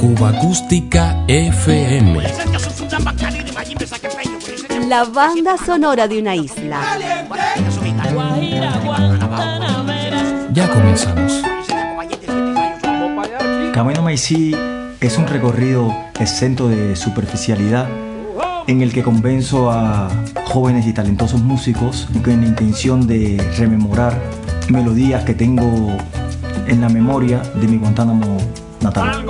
Cuba Acústica FM. La banda sonora de una isla. Ya comenzamos. Camino Maicí es un recorrido exento de superficialidad en el que convenzo a jóvenes y talentosos músicos con la intención de rememorar melodías que tengo en la memoria de mi Guantánamo natal.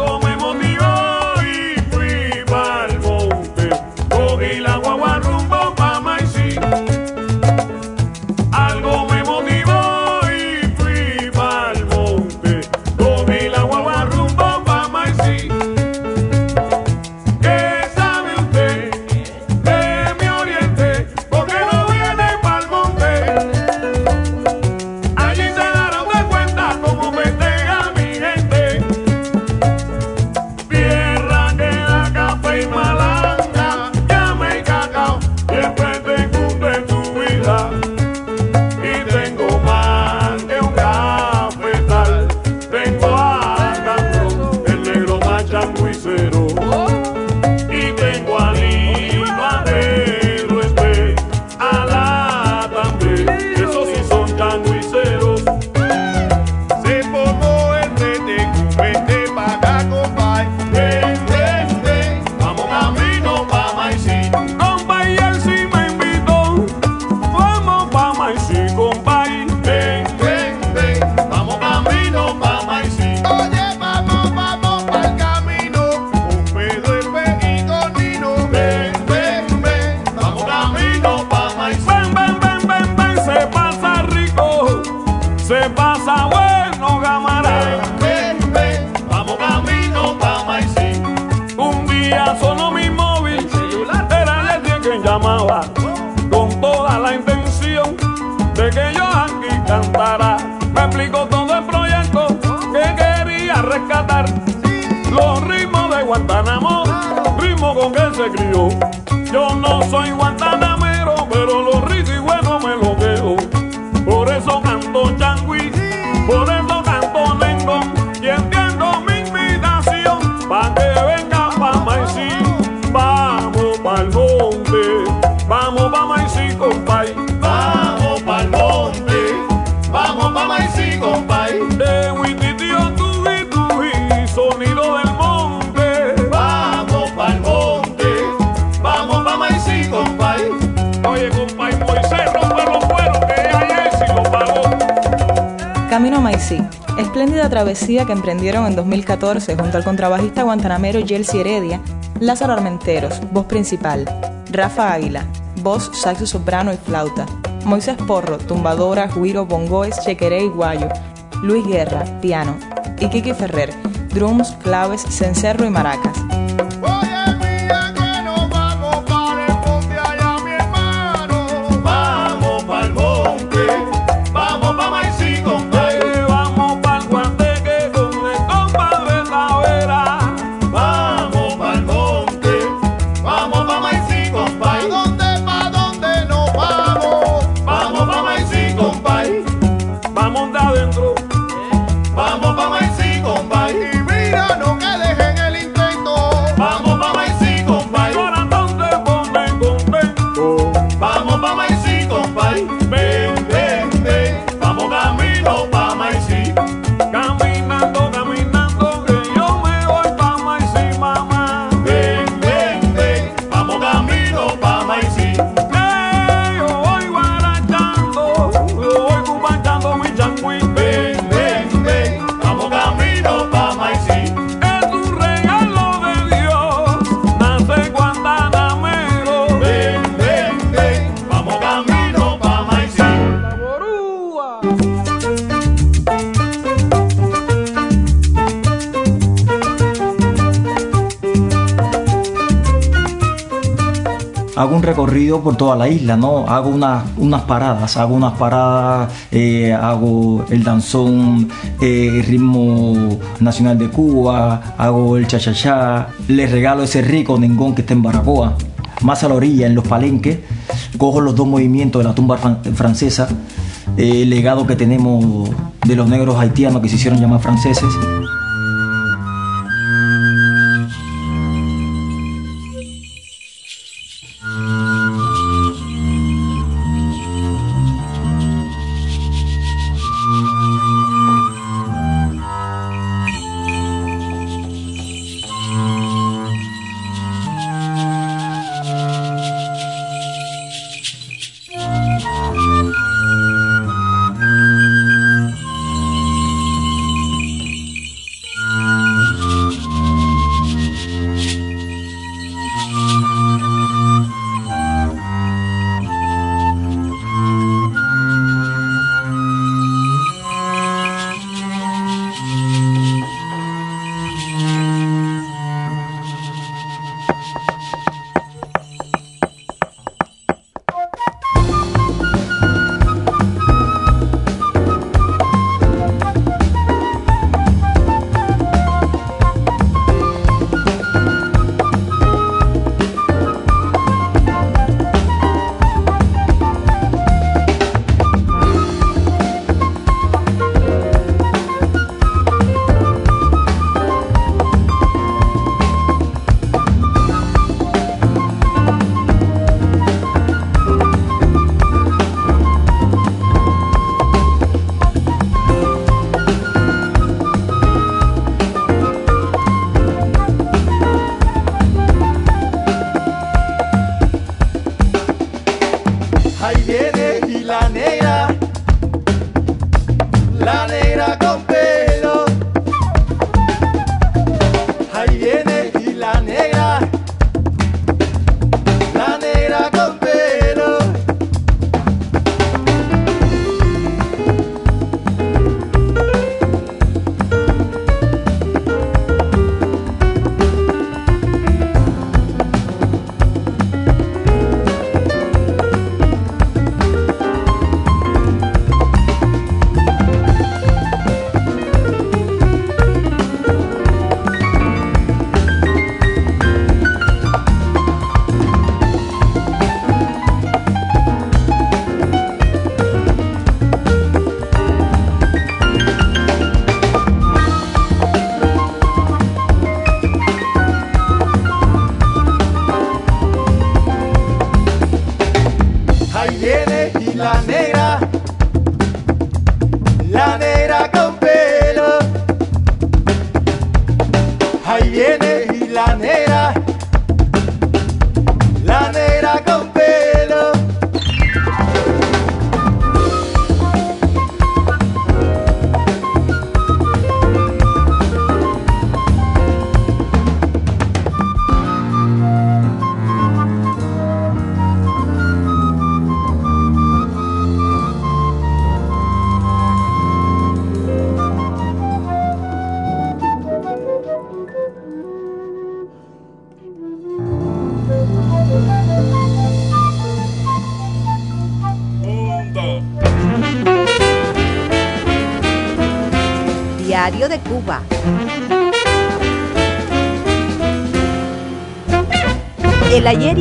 con él se crió. Yo no soy guantanamero, pero lo rico y bueno me lo veo. Por eso ando changui, por eso Camino a espléndida travesía que emprendieron en 2014 junto al contrabajista guantanamero Yelsi Heredia, Lázaro Armenteros, voz principal, Rafa Águila, voz, saxo soprano y flauta, Moisés Porro, tumbadora, guiro, bongoes, chequeré y guayo, Luis Guerra, piano, y Kiki Ferrer, drums, claves, cencerro y maracas. yo por toda la isla, ¿no? Hago una, unas paradas, hago unas paradas, eh, hago el danzón, eh, ritmo nacional de Cuba, hago el chachachá, les regalo ese rico nengón que está en Baracoa, más a la orilla, en los palenques, cojo los dos movimientos de la tumba francesa, eh, el legado que tenemos de los negros haitianos que se hicieron llamar franceses. Música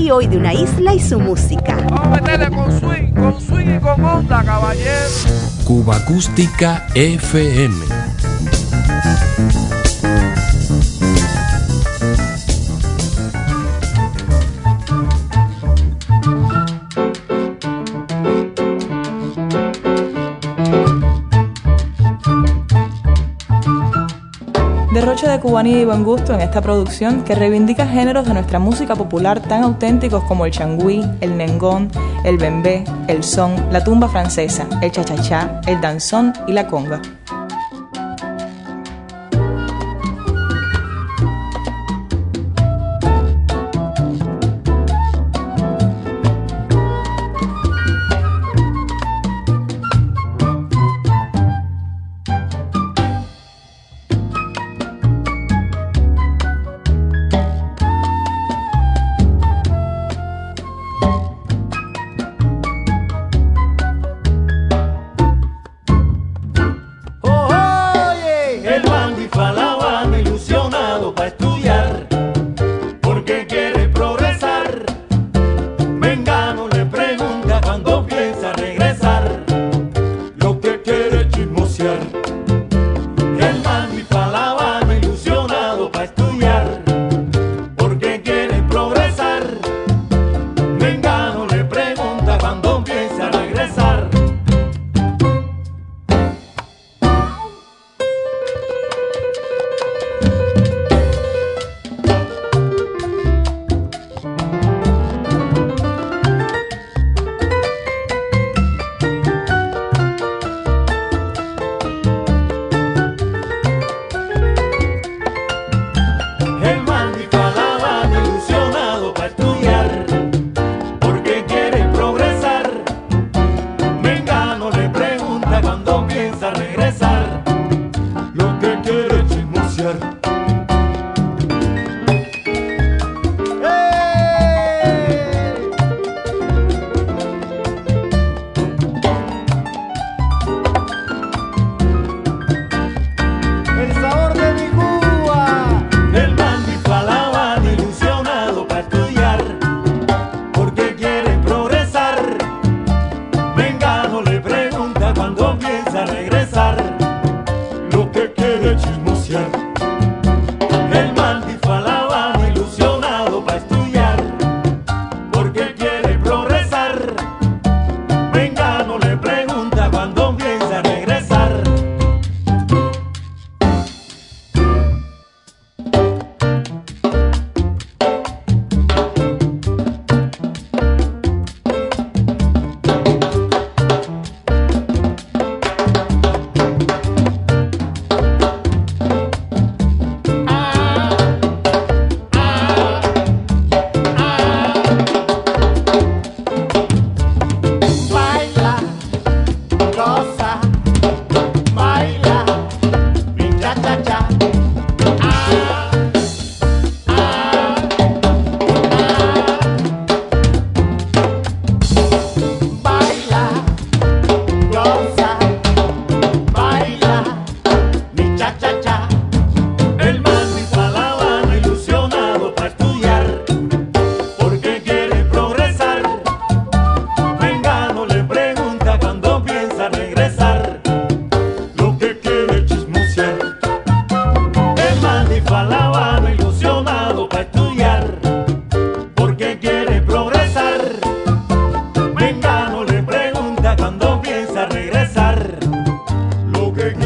Ayer y hoy de una isla y su música. Vamos a meterle con swing, con swing y con onda, caballero. Cuba Acústica FM. Cubanía y buen gusto en esta producción que reivindica géneros de nuestra música popular tan auténticos como el changüí, el nengón, el bembé, el son, la tumba francesa, el chachachá, el danzón y la conga.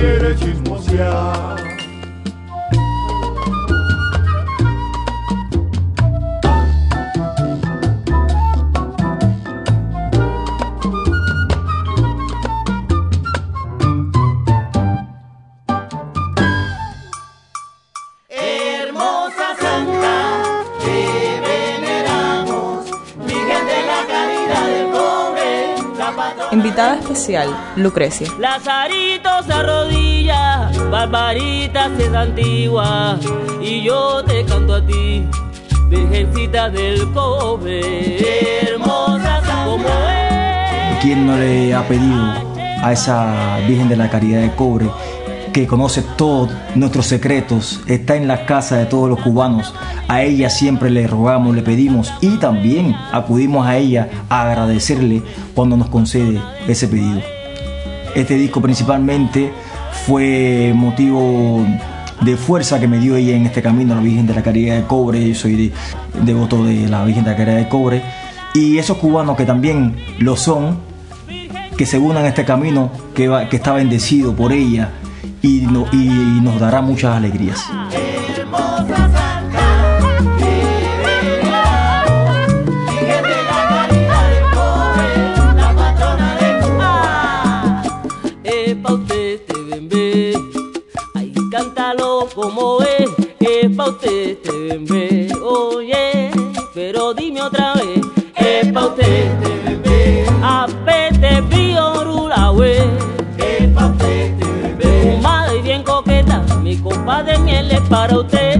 viene chismosear. Especial, Lucrecia. Lazarito se arrodilla, Barbarita se es antigua, y yo te canto a ti, Virgencita del cobre, hermosa como es. ¿Quién no le ha pedido a esa Virgen de la Caridad de Cobre que conoce todos nuestros secretos, está en la casa de todos los cubanos? A ella siempre le rogamos, le pedimos y también acudimos a ella a agradecerle cuando nos concede ese pedido. Este disco principalmente fue motivo de fuerza que me dio ella en este camino la Virgen de la Caridad de Cobre. Yo soy de- devoto de la Virgen de la Caridad de Cobre. Y esos cubanos que también lo son, que se unan a este camino que, que está bendecido por ella y, no- y nos dará muchas alegrías. Como es, es pa' usted este bembé, oye, pero dime otra vez, es pa' usted este copa de miel es para usted,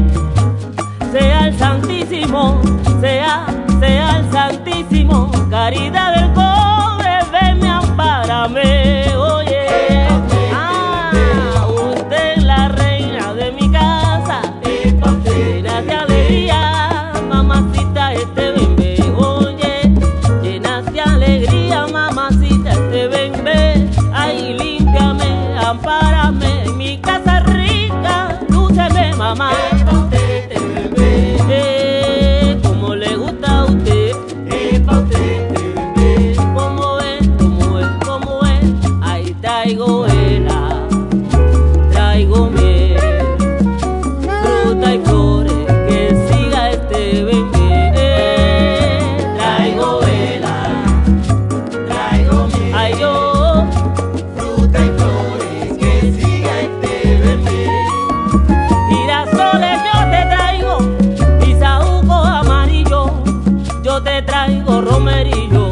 sea el Santísimo, sea, sea el Santísimo, caridad del cobre, venme, ampárame, mamá. Romerillo